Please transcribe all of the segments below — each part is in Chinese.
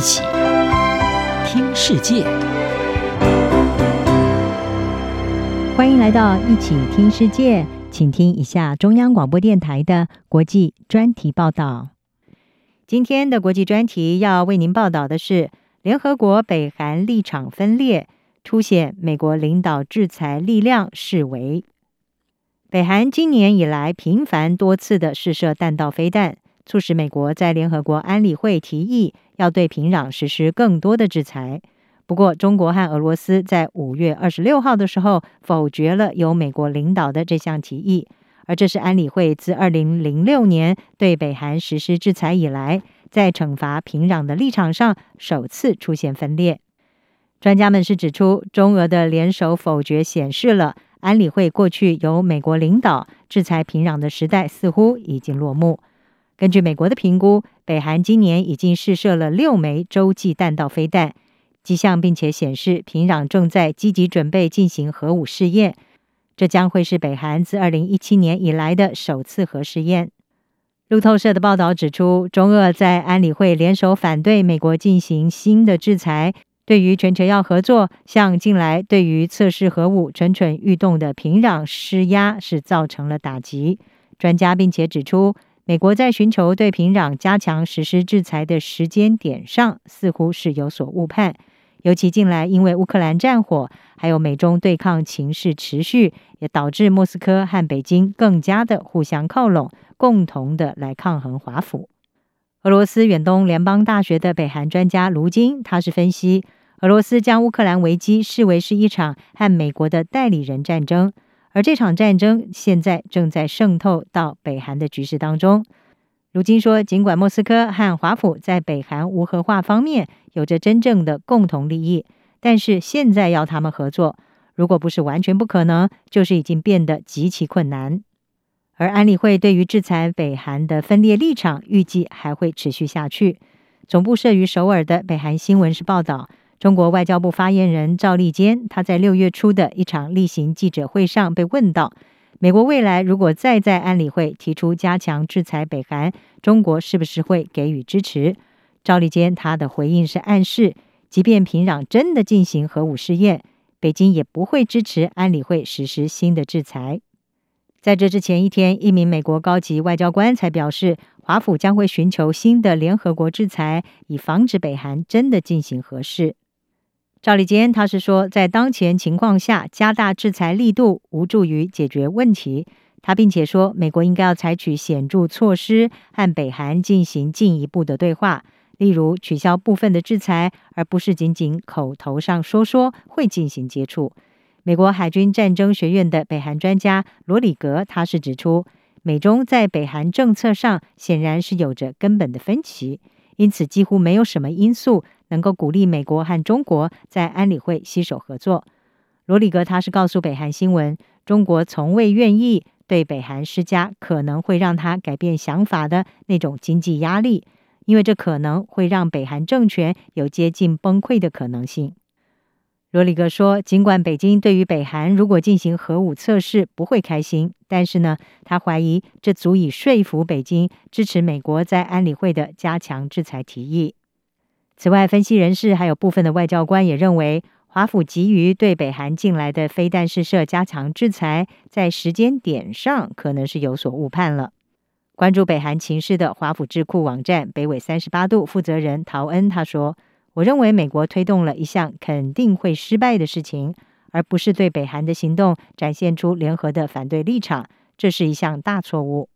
一起听世界，欢迎来到一起听世界，请听一下中央广播电台的国际专题报道。今天的国际专题要为您报道的是：联合国北韩立场分裂，凸显美国领导制裁力量示威。北韩今年以来频繁多次的试射弹道飞弹。促使美国在联合国安理会提议要对平壤实施更多的制裁。不过，中国和俄罗斯在五月二十六号的时候否决了由美国领导的这项提议，而这是安理会自二零零六年对北韩实施制裁以来，在惩罚平壤的立场上首次出现分裂。专家们是指出，中俄的联手否决显示了安理会过去由美国领导制裁平壤的时代似乎已经落幕。根据美国的评估，北韩今年已经试射了六枚洲际弹道飞弹，迹象并且显示平壤正在积极准备进行核武试验。这将会是北韩自二零一七年以来的首次核试验。路透社的报道指出，中俄在安理会联手反对美国进行新的制裁，对于全球要合作，向近来对于测试核武蠢蠢欲动的平壤施压，是造成了打击。专家并且指出。美国在寻求对平壤加强实施制裁的时间点上，似乎是有所误判。尤其近来，因为乌克兰战火，还有美中对抗情势持续，也导致莫斯科和北京更加的互相靠拢，共同的来抗衡华府。俄罗斯远东联邦大学的北韩专家卢金，他是分析，俄罗斯将乌克兰危机视为是一场和美国的代理人战争。而这场战争现在正在渗透到北韩的局势当中。如今说，尽管莫斯科和华府在北韩无核化方面有着真正的共同利益，但是现在要他们合作，如果不是完全不可能，就是已经变得极其困难。而安理会对于制裁北韩的分裂立场，预计还会持续下去。总部设于首尔的北韩新闻是报道。中国外交部发言人赵立坚，他在六月初的一场例行记者会上被问到，美国未来如果再在安理会提出加强制裁北韩，中国是不是会给予支持？赵立坚他的回应是暗示，即便平壤真的进行核武试验，北京也不会支持安理会实施新的制裁。在这之前一天，一名美国高级外交官才表示，华府将会寻求新的联合国制裁，以防止北韩真的进行核试。赵立坚他是说，在当前情况下，加大制裁力度无助于解决问题。他并且说，美国应该要采取显著措施，和北韩进行进一步的对话，例如取消部分的制裁，而不是仅仅口头上说说会进行接触。美国海军战争学院的北韩专家罗里格他是指出，美中在北韩政策上显然是有着根本的分歧，因此几乎没有什么因素。能够鼓励美国和中国在安理会携手合作。罗里格他是告诉北韩新闻，中国从未愿意对北韩施加可能会让他改变想法的那种经济压力，因为这可能会让北韩政权有接近崩溃的可能性。罗里格说，尽管北京对于北韩如果进行核武测试不会开心，但是呢，他怀疑这足以说服北京支持美国在安理会的加强制裁提议。此外，分析人士还有部分的外交官也认为，华府急于对北韩近来的飞弹试射加强制裁，在时间点上可能是有所误判了。关注北韩情势的华府智库网站北纬三十八度负责人陶恩他说：“我认为美国推动了一项肯定会失败的事情，而不是对北韩的行动展现出联合的反对立场，这是一项大错误。”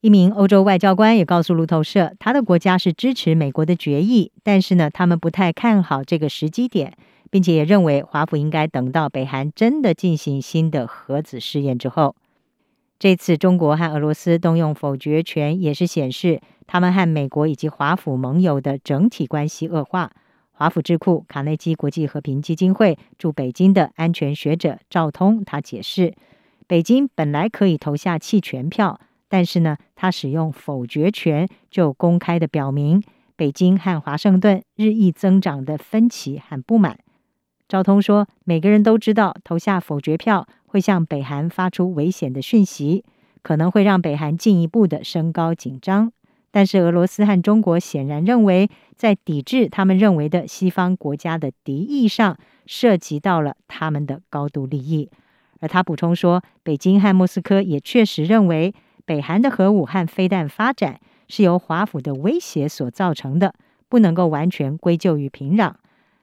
一名欧洲外交官也告诉路透社，他的国家是支持美国的决议，但是呢，他们不太看好这个时机点，并且也认为华府应该等到北韩真的进行新的核子试验之后。这次中国和俄罗斯动用否决权，也是显示他们和美国以及华府盟友的整体关系恶化。华府智库卡内基国际和平基金会驻北京的安全学者赵通他解释，北京本来可以投下弃权票。但是呢，他使用否决权，就公开的表明北京和华盛顿日益增长的分歧和不满。赵通说，每个人都知道投下否决票会向北韩发出危险的讯息，可能会让北韩进一步的升高紧张。但是俄罗斯和中国显然认为，在抵制他们认为的西方国家的敌意上，涉及到了他们的高度利益。而他补充说，北京和莫斯科也确实认为，北韩的核武和飞弹发展是由华府的威胁所造成的，不能够完全归咎于平壤。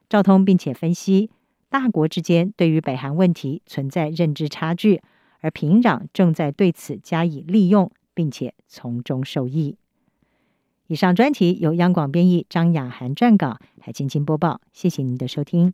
赵通并且分析，大国之间对于北韩问题存在认知差距，而平壤正在对此加以利用，并且从中受益。以上专题由央广编译，张雅涵撰稿，海青青播报。谢谢您的收听。